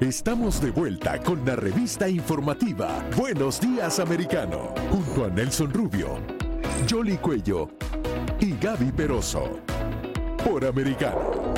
Estamos de vuelta con la revista informativa Buenos Días Americano, junto a Nelson Rubio, Jolly Cuello y Gaby Peroso. Por Americano.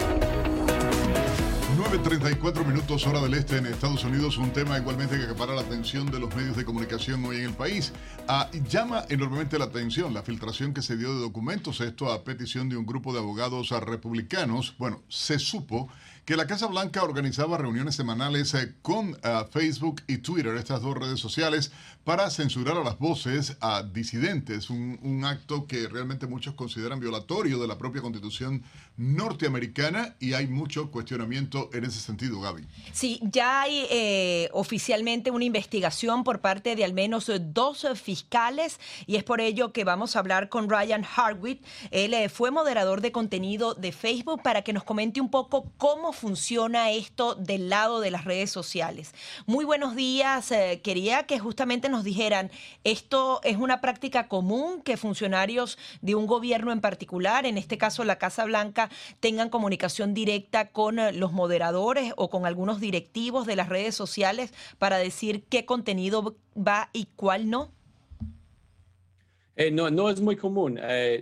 9.34 minutos hora del este en Estados Unidos, un tema igualmente que acapara la atención de los medios de comunicación hoy en el país. Ah, llama enormemente la atención la filtración que se dio de documentos, esto a petición de un grupo de abogados republicanos. Bueno, se supo que la Casa Blanca organizaba reuniones semanales eh, con eh, Facebook y Twitter, estas dos redes sociales, para censurar a las voces a disidentes, un, acto que realmente muchos consideran violatorio de la propia constitución norteamericana y hay mucho cuestionamiento en ese sentido, Gaby. Sí, ya hay eh, oficialmente una investigación por parte de al menos dos fiscales y es por ello que vamos a hablar con Ryan Hartwig. Él fue moderador de contenido de Facebook para que nos comente un poco cómo funciona esto del lado de las redes sociales. Muy buenos días. Eh, quería que justamente nos dijeran, ¿esto es una práctica común que funcionarios de un gobierno en particular, en este caso la Casa Blanca, tengan comunicación directa con eh, los moderadores o con algunos directivos de las redes sociales para decir qué contenido va y cuál no? Eh, no, no es muy común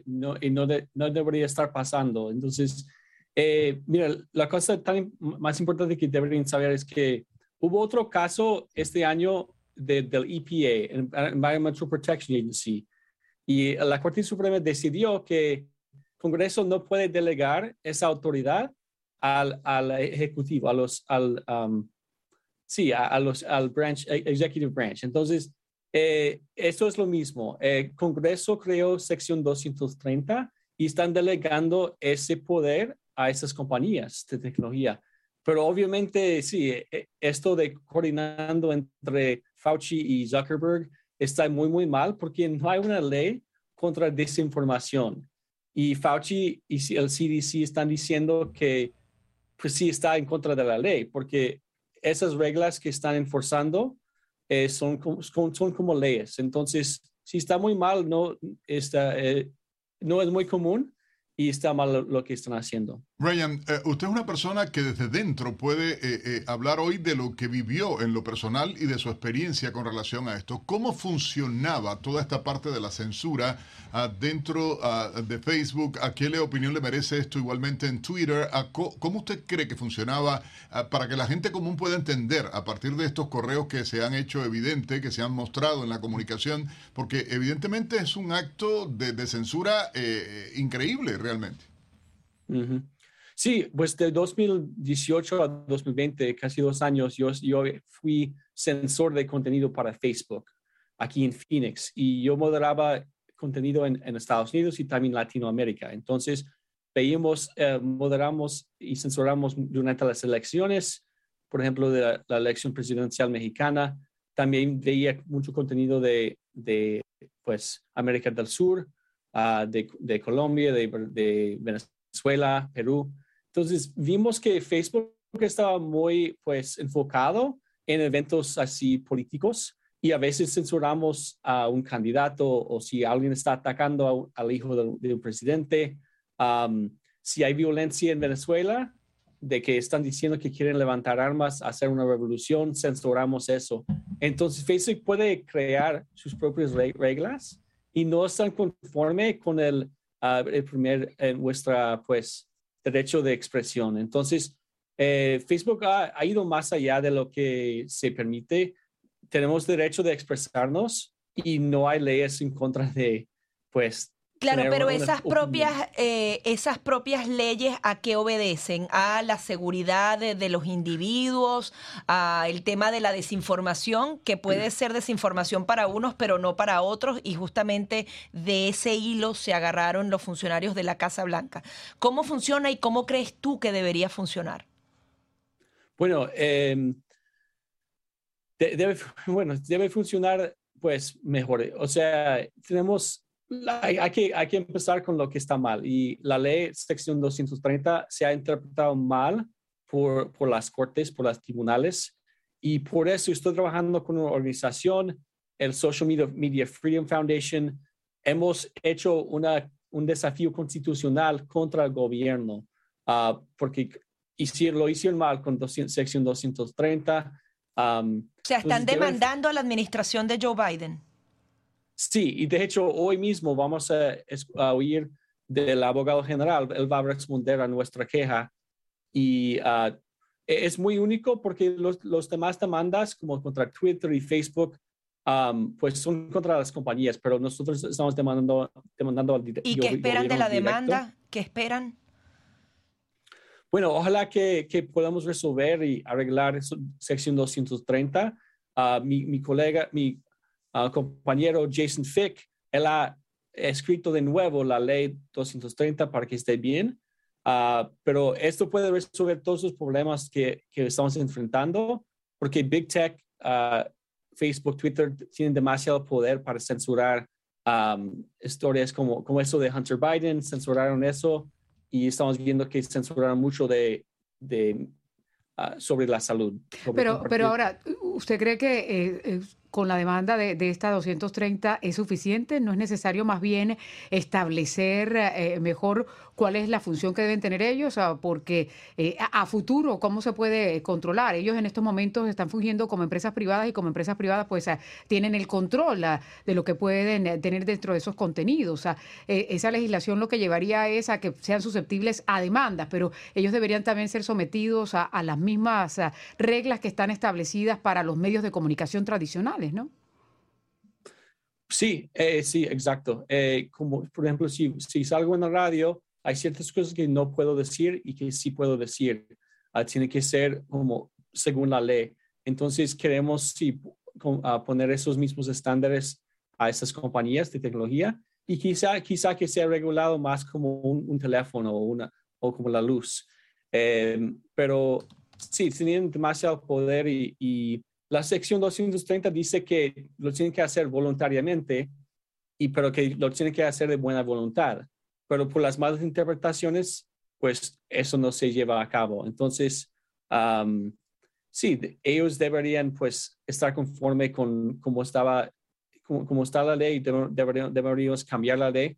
no, y no, no debería estar pasando. Entonces, eh, mira, la cosa tan más importante que deberían saber es que hubo otro caso este año del EPA, Environmental Protection Agency, y la Corte Suprema decidió que el Congreso no puede delegar esa autoridad al, al Ejecutivo, a los, al, um, sí, a, los, al branch, e, Executive Branch. Entonces, eh, esto es lo mismo. El Congreso creó sección 230 y están delegando ese poder a esas compañías de tecnología. Pero obviamente, sí, e, e, esto de coordinando entre Fauci y Zuckerberg está muy, muy mal porque no hay una ley contra desinformación. Y Fauci y el CDC están diciendo que pues sí está en contra de la ley porque esas reglas que están enforzando eh, son, son, como leyes. Entonces, si está muy mal, no, está, eh, no es muy común y está mal lo que están haciendo. Ryan, eh, usted es una persona que desde dentro puede eh, eh, hablar hoy de lo que vivió en lo personal y de su experiencia con relación a esto. ¿Cómo funcionaba toda esta parte de la censura ah, dentro ah, de Facebook? ¿A qué le opinión le merece esto igualmente en Twitter? ¿Cómo usted cree que funcionaba ah, para que la gente común pueda entender a partir de estos correos que se han hecho evidente, que se han mostrado en la comunicación? Porque evidentemente es un acto de, censura increíble realmente. Sí, pues de 2018 a 2020, casi dos años, yo, yo fui censor de contenido para Facebook aquí en Phoenix y yo moderaba contenido en, Estados Unidos y también Latinoamérica. Entonces, veíamos, eh, moderamos y censuramos durante las elecciones, por ejemplo, de la, elección presidencial mexicana. También veía mucho contenido de, de pues, América del Sur, uh, de, Colombia, de, Venezuela, Perú. Entonces, vimos que Facebook estaba muy, pues, enfocado en eventos así políticos y a veces censuramos a un candidato o si alguien está atacando al hijo de, un presidente. si hay violencia en Venezuela, de que están diciendo que quieren levantar armas, hacer una revolución, censuramos eso. Entonces Facebook puede crear sus propias reglas y no están conforme con el, ah, el primer, en nuestra, pues, derecho de expresión. Entonces, eh, Facebook ha, ido más allá de lo que se permite. Tenemos derecho de expresarnos y no hay leyes en contra de, pues, Claro, pero esas propias, eh, esas propias leyes a qué obedecen? A la seguridad de, los individuos, a el tema de la desinformación, que puede ser desinformación para unos, pero no para otros, y justamente de ese hilo se agarraron los funcionarios de la Casa Blanca. ¿Cómo funciona y cómo crees tú que debería funcionar? Bueno, em, debe, bueno, debe funcionar pues mejor. O sea, tenemos, hay, que, hay que empezar con lo que está mal y la ley sección 230 se ha interpretado mal por, por las cortes, por los tribunales y por eso estoy trabajando con una organización, el Social Media, Freedom Foundation. Hemos hecho una, un desafío constitucional contra el gobierno uh, porque hicieron, lo hicieron mal con sección 230 o sea, están demandando a la administración de Joe Biden. Sí, y de hecho hoy mismo vamos a, oír del abogado general, él va a responder a nuestra queja y e, es muy único porque los, los, demás demandas como contra Twitter y Facebook pues son contra las compañías, pero nosotros estamos demandando, demandando al ¿Y qué esperan de la demanda? ¿Qué esperan? Bueno, ojalá que, que podamos resolver y arreglar sección 230. Ah, mi, mi, colega, mi compañero Jason Fick, él ha escrito de nuevo la ley 230 para que esté bien, uh, pero esto puede resolver todos los problemas que, que estamos enfrentando, porque Big Tech, Facebook, Twitter tienen demasiado poder para censurar historias como, como eso de Hunter Biden, censuraron eso y estamos viendo que censuraron mucho de, de uh, sobre la salud. pero, pero ahora, ¿usted cree que eh, eh, con la demanda de, de, esta 230 es suficiente? ¿No es necesario más bien establecer eh, mejor cuál es la función que deben tener ellos, porque eh, a, futuro, ¿cómo se puede controlar? Ellos en estos momentos están fungiendo como empresas privadas y como empresas privadas pues tienen el control de lo que pueden tener dentro de esos contenidos. Esa legislación lo que llevaría es a que sean susceptibles a demandas, pero ellos deberían también ser sometidos a, las mismas reglas que están establecidas para los medios de comunicación tradicionales, ¿no? Sí, sí, exacto. como por ejemplo, si, si salgo en la radio hay ciertas cosas que no puedo decir y que sí puedo decir. Ah, tiene que ser como según la ley. Entonces queremos sí, poner esos mismos estándares a esas compañías de tecnología y quizá, quizá que sea regulado más como un, teléfono o, una, o como la luz. Em, pero sí, tienen demasiado poder y, y, la sección 230 dice que lo tienen que hacer voluntariamente, y, pero que lo tienen que hacer de buena voluntad pero por las malas interpretaciones, pues eso no se lleva a cabo. Entonces, sí, ellos deberían pues estar conforme con cómo estaba, como, está la ley, deberían, deberíamos cambiar la ley,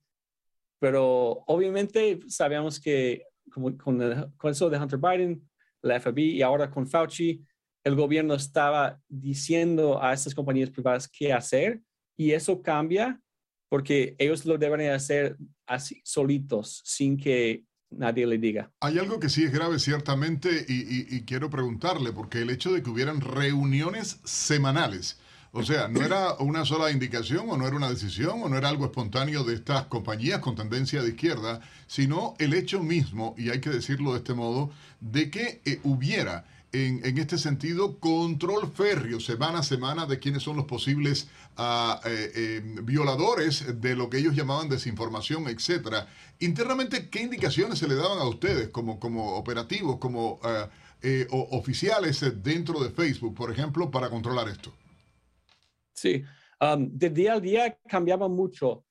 pero obviamente sabemos que como con, el, con eso de Hunter Biden, la FBI y ahora con Fauci, el gobierno estaba diciendo a estas compañías privadas qué hacer y eso cambia porque ellos lo deben hacer así solitos, sin que nadie le diga. Hay algo que sí es grave ciertamente y, quiero preguntarle, porque el hecho de que hubieran reuniones semanales, o sea, no era una sola indicación o no era una decisión o no era algo espontáneo de estas compañías con tendencia de izquierda, sino el hecho mismo, y hay que decirlo de este modo, de que eh, hubiera en, este sentido control férreo semana a semana de quiénes son los posibles ah, eh, eh, violadores de lo que ellos llamaban desinformación, etcétera. Internamente, ¿qué indicaciones se le daban a ustedes como, como operativos, como ah, eh, oficiales dentro de Facebook, por ejemplo, para controlar esto? Sí, um, de día a día cambiaba mucho.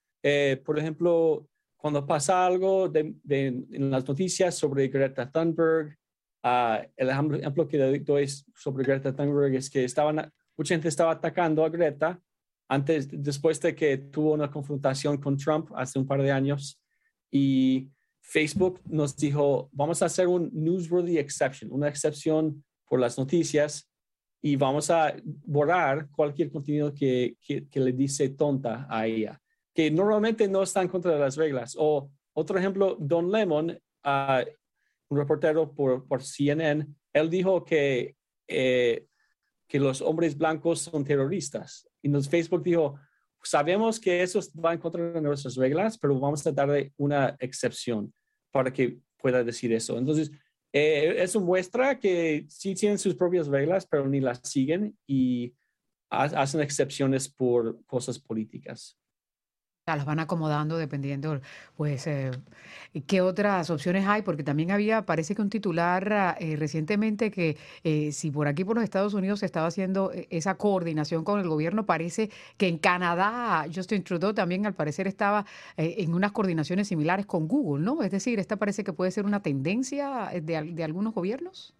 por ejemplo, cuando pasa algo en las noticias sobre Greta Thunberg, Ah, el ejemplo que doy sobre Greta Thunberg es que mucha gente estaba atacando a Greta antes, después de que tuvo una confrontación con Trump hace un par de años y Facebook nos dijo, vamos a hacer un newsworthy exception, una excepción por las noticias y vamos a borrar cualquier contenido que, que, le dice tonta a ella, que normalmente no están contra las reglas. O otro ejemplo, Don Lemon uh, un reportero por, por CNN, él dijo que, eh, que los hombres blancos son terroristas. Y nos Facebook dijo, sabemos que eso va en contra de nuestras reglas, pero vamos a darle una excepción para que pueda decir eso. Entonces, eh, eso muestra que sí tienen sus propias reglas, pero ni las siguen y hacen excepciones por cosas políticas. Las van acomodando dependiendo, pues, eh, qué otras opciones hay, porque también había, parece que un titular eh, recientemente que eh, si por aquí por los Estados Unidos se estaba haciendo esa coordinación con el gobierno, parece que en Canadá Justin Trudeau también al parecer estaba en unas coordinaciones similares con Google, ¿no? Es decir, esta parece que puede ser una tendencia de, de algunos gobiernos.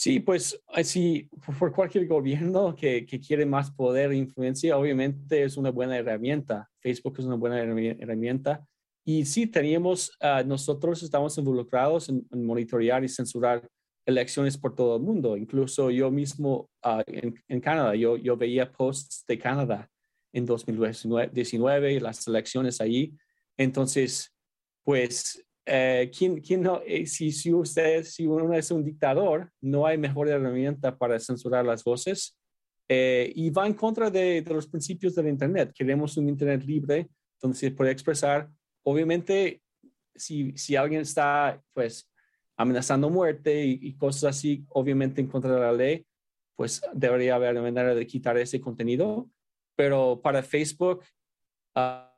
Sí, pues sí, por cualquier gobierno que, quiere más poder e influencia, obviamente es una buena herramienta. Facebook es una buena herramienta. Y sí, teníamos, ah, nosotros estamos involucrados en, monitorear y censurar elecciones por todo el mundo. Incluso yo mismo ah, en, Canadá, yo, yo veía posts de Canadá en 2019, las elecciones allí. Entonces, pues eh, ¿quién, quién no, eh, si, si usted, si uno es un dictador, no hay mejor herramienta para censurar las voces eh, y va en contra de, de, los principios del Internet. Queremos un Internet libre donde se puede expresar. Obviamente, si, si alguien está, pues, amenazando muerte y, cosas así, obviamente en contra de la ley, pues debería haber una manera de quitar ese contenido. Pero para Facebook, ah,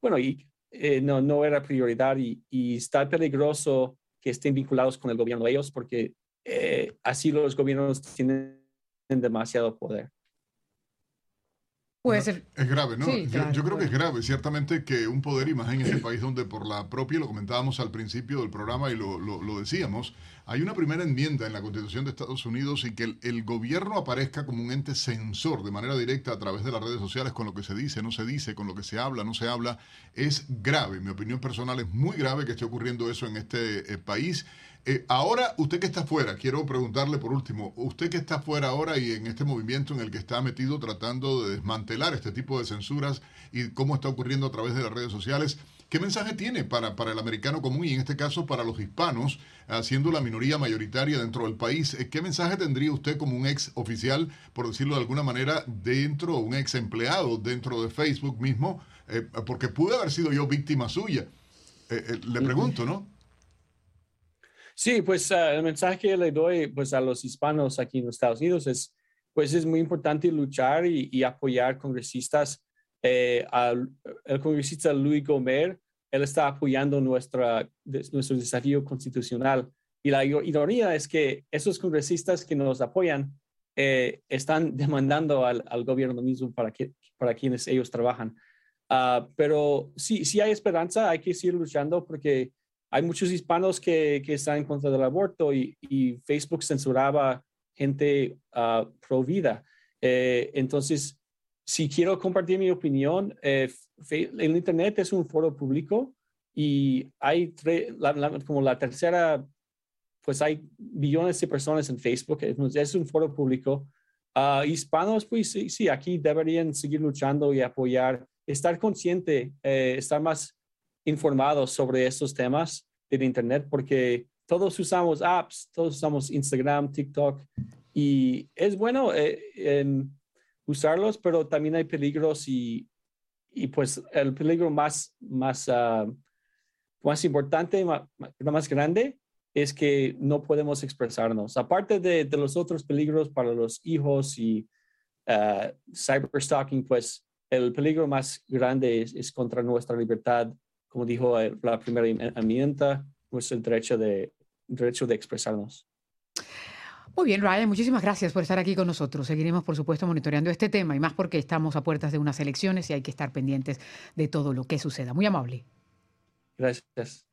bueno, y eh, no, no era prioridad y, está peligroso que estén vinculados con el gobierno de ellos porque eh, así los gobiernos tienen demasiado poder. Puede ser. Es grave, ¿no? yo, creo que es grave, ciertamente, que un poder, y más en ese país donde por la propia, lo comentábamos al principio del programa y lo, lo, decíamos, hay una primera enmienda en la Constitución de Estados Unidos y que el, gobierno aparezca como un ente censor de manera directa a través de las redes sociales con lo que se dice, no se dice, con lo que se habla, no se habla, es grave. Mi opinión personal es muy grave que esté ocurriendo eso en este eh, país. Eh, ahora, usted que está fuera, quiero preguntarle por último, usted que está fuera ahora y en este movimiento en el que está metido tratando de desmantelar este tipo de censuras y cómo está ocurriendo a través de las redes sociales, ¿qué mensaje tiene para, para el americano común y en este caso para los hispanos, siendo la minoría mayoritaria dentro del país? Eh, ¿Qué mensaje tendría usted como un ex oficial, por decirlo de alguna manera, dentro, un ex empleado dentro de Facebook mismo? Eh, porque pude haber sido yo víctima suya. le pregunto, ¿no? Sí, pues ah, el mensaje que le doy pues, a los hispanos aquí en los Estados Unidos es, pues es muy importante luchar y, apoyar congresistas. Eh, el congresista Luis Gomer, está apoyando nuestra, nuestro desafío constitucional. Y la ironía es que esos congresistas que nos apoyan eh, están demandando al, gobierno mismo para, que, para quienes ellos trabajan. Ah, pero sí, sí hay esperanza, hay que seguir luchando porque hay muchos hispanos que, que, están en contra del aborto y, y Facebook censuraba gente uh, pro vida. Eh, entonces, si quiero compartir mi opinión, eh, el Internet es un foro público y hay como la tercera, pues hay billones de personas en Facebook, es un foro público. Uh, hispanos, pues sí, sí, aquí deberían seguir luchando y apoyar, estar consciente, eh, estar más informados sobre estos temas del Internet porque todos usamos apps, todos usamos Instagram, TikTok y es bueno eh, usarlos, pero también hay peligros y, y pues el peligro más, más, uh, más importante, más, más grande es que no podemos expresarnos. Aparte de, los otros peligros para los hijos y uh, cyberstalking, pues el peligro más grande es, contra nuestra libertad como dijo eh, la primera enmienda, el derecho de, derecho de expresarnos. Muy bien, Ryan, muchísimas gracias por estar aquí con nosotros. Seguiremos, por supuesto, monitoreando este tema y más porque estamos a puertas de unas elecciones y hay que estar pendientes de todo lo que suceda. Muy amable. Gracias.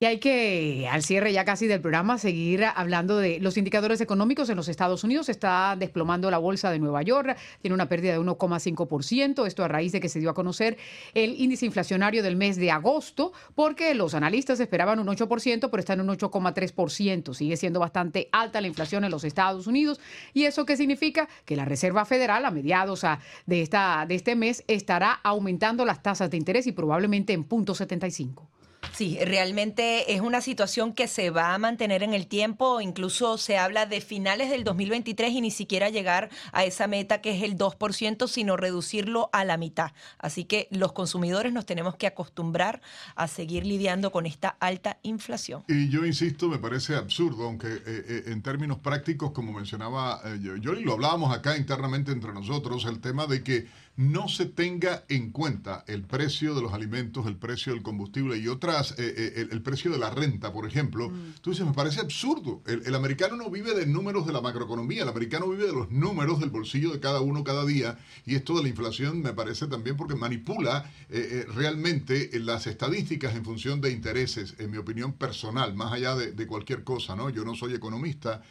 Y hay que, al cierre ya casi del programa, seguir hablando de los indicadores económicos en los Estados Unidos. Está desplomando la bolsa de Nueva York, tiene una pérdida de 1,5%. Esto a raíz de que se dio a conocer el índice inflacionario del mes de agosto, porque los analistas esperaban un 8%, pero está en un 8,3%. Sigue siendo bastante alta la inflación en los Estados Unidos. ¿Y eso qué significa? Que la Reserva Federal a mediados de, esta, de este mes estará aumentando las tasas de interés y probablemente en 0.75. Sí, realmente es una situación que se va a mantener en el tiempo, incluso se habla de finales del 2023 y ni siquiera llegar a esa meta que es el 2%, sino reducirlo a la mitad. Así que los consumidores nos tenemos que acostumbrar a seguir lidiando con esta alta inflación. Y yo insisto, me parece absurdo, aunque eh, eh, en términos prácticos, como mencionaba eh, yo, lo hablábamos acá internamente entre nosotros, el tema de que no se tenga en cuenta el precio de los alimentos, el precio del combustible y otras, eh, eh, el, precio de la renta, por ejemplo, mm. tú dices, me parece absurdo. El, americano no vive de números de la macroeconomía, el americano vive de los números del bolsillo de cada uno cada día y esto de la inflación me parece también porque manipula eh, realmente las estadísticas en función de intereses, en mi opinión personal, más allá de, de cualquier cosa, ¿no? Yo no soy economista,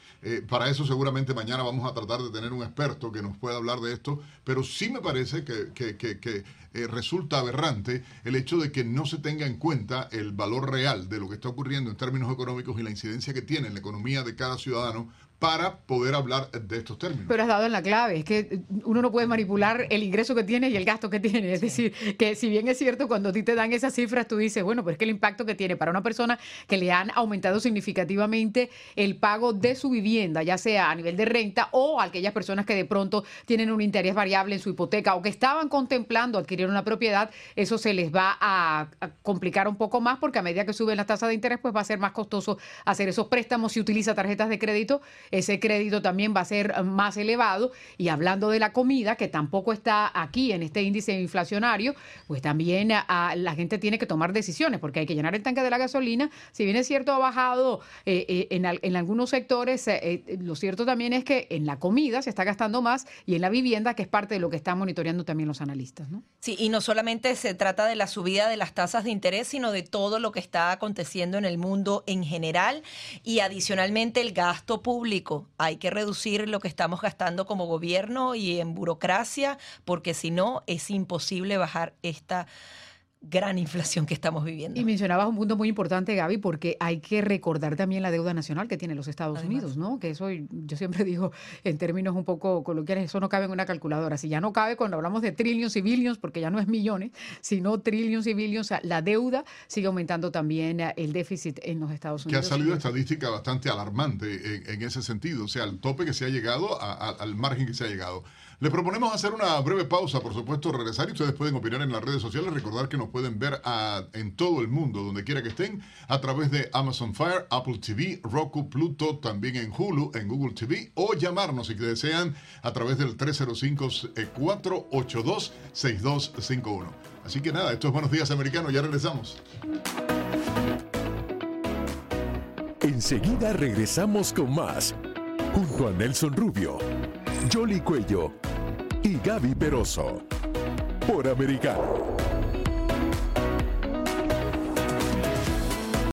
para eso seguramente mañana vamos a tratar de tener un experto que nos pueda hablar de esto, pero sí me parece que, eh, resulta aberrante el hecho de que no se tenga en cuenta el valor real de lo que está ocurriendo en términos económicos y la incidencia que tiene en la economía de cada ciudadano para poder hablar de estos términos. Pero has dado en la clave, es que uno no puede manipular el ingreso que tiene y el gasto que tiene. Es decir, que si bien es cierto, cuando a ti te dan esas cifras, tú dices, bueno, pero es que el impacto que tiene para una persona que le han aumentado significativamente el pago de su vivienda, ya sea a nivel de renta o a aquellas personas que de pronto tienen un interés variable en su hipoteca o que estaban contemplando adquirir una propiedad, eso se les va a, complicar un poco más porque a medida que suben las tasas de interés, pues va a ser más costoso hacer esos préstamos si utiliza tarjetas de crédito ese crédito también va a ser más elevado. Y hablando de la comida, que tampoco está aquí en este índice inflacionario, pues también la gente tiene que tomar decisiones, porque hay que llenar el tanque de la gasolina. Si bien es cierto, ha bajado eh, eh, en, algunos sectores, eh, lo cierto también es que en la comida se está gastando más y en la vivienda, que es parte de lo que están monitoreando también los analistas. ¿no? Sí, y no solamente se trata de la subida de las tasas de interés, sino de todo lo que está aconteciendo en el mundo en general y adicionalmente el gasto público hay que reducir lo que estamos gastando como gobierno y en burocracia, porque si no es imposible bajar esta gran inflación que estamos viviendo. Y mencionabas un punto muy importante, Gaby, porque hay que recordar también la deuda nacional que tienen los Estados Unidos, ¿no? Que eso, yo siempre digo en términos un poco coloquiales, eso no cabe en una calculadora. Si ya no cabe cuando hablamos de trillions y billions, porque ya no es millones, sino trillions y billions, o sea, la deuda sigue aumentando también eh, el déficit en los Estados Unidos. Que ha salido estadística bastante alarmante en, ese sentido, o sea, el tope que se ha llegado, al margen que se ha llegado. Le proponemos hacer una breve pausa, por supuesto, regresar y ustedes pueden opinar en las redes sociales. Recordar que nos pueden ver en todo el mundo, donde quiera que estén, a través de Amazon Fire, Apple TV, Roku, Pluto, también en Hulu, en Google TV o llamarnos si desean a través del 305-482-6251. Así que nada, esto es Buenos Días Americanos, ya regresamos. Enseguida regresamos con más, junto a Nelson Rubio, Jolly Cuello y Gaby Peroso. Por Americano.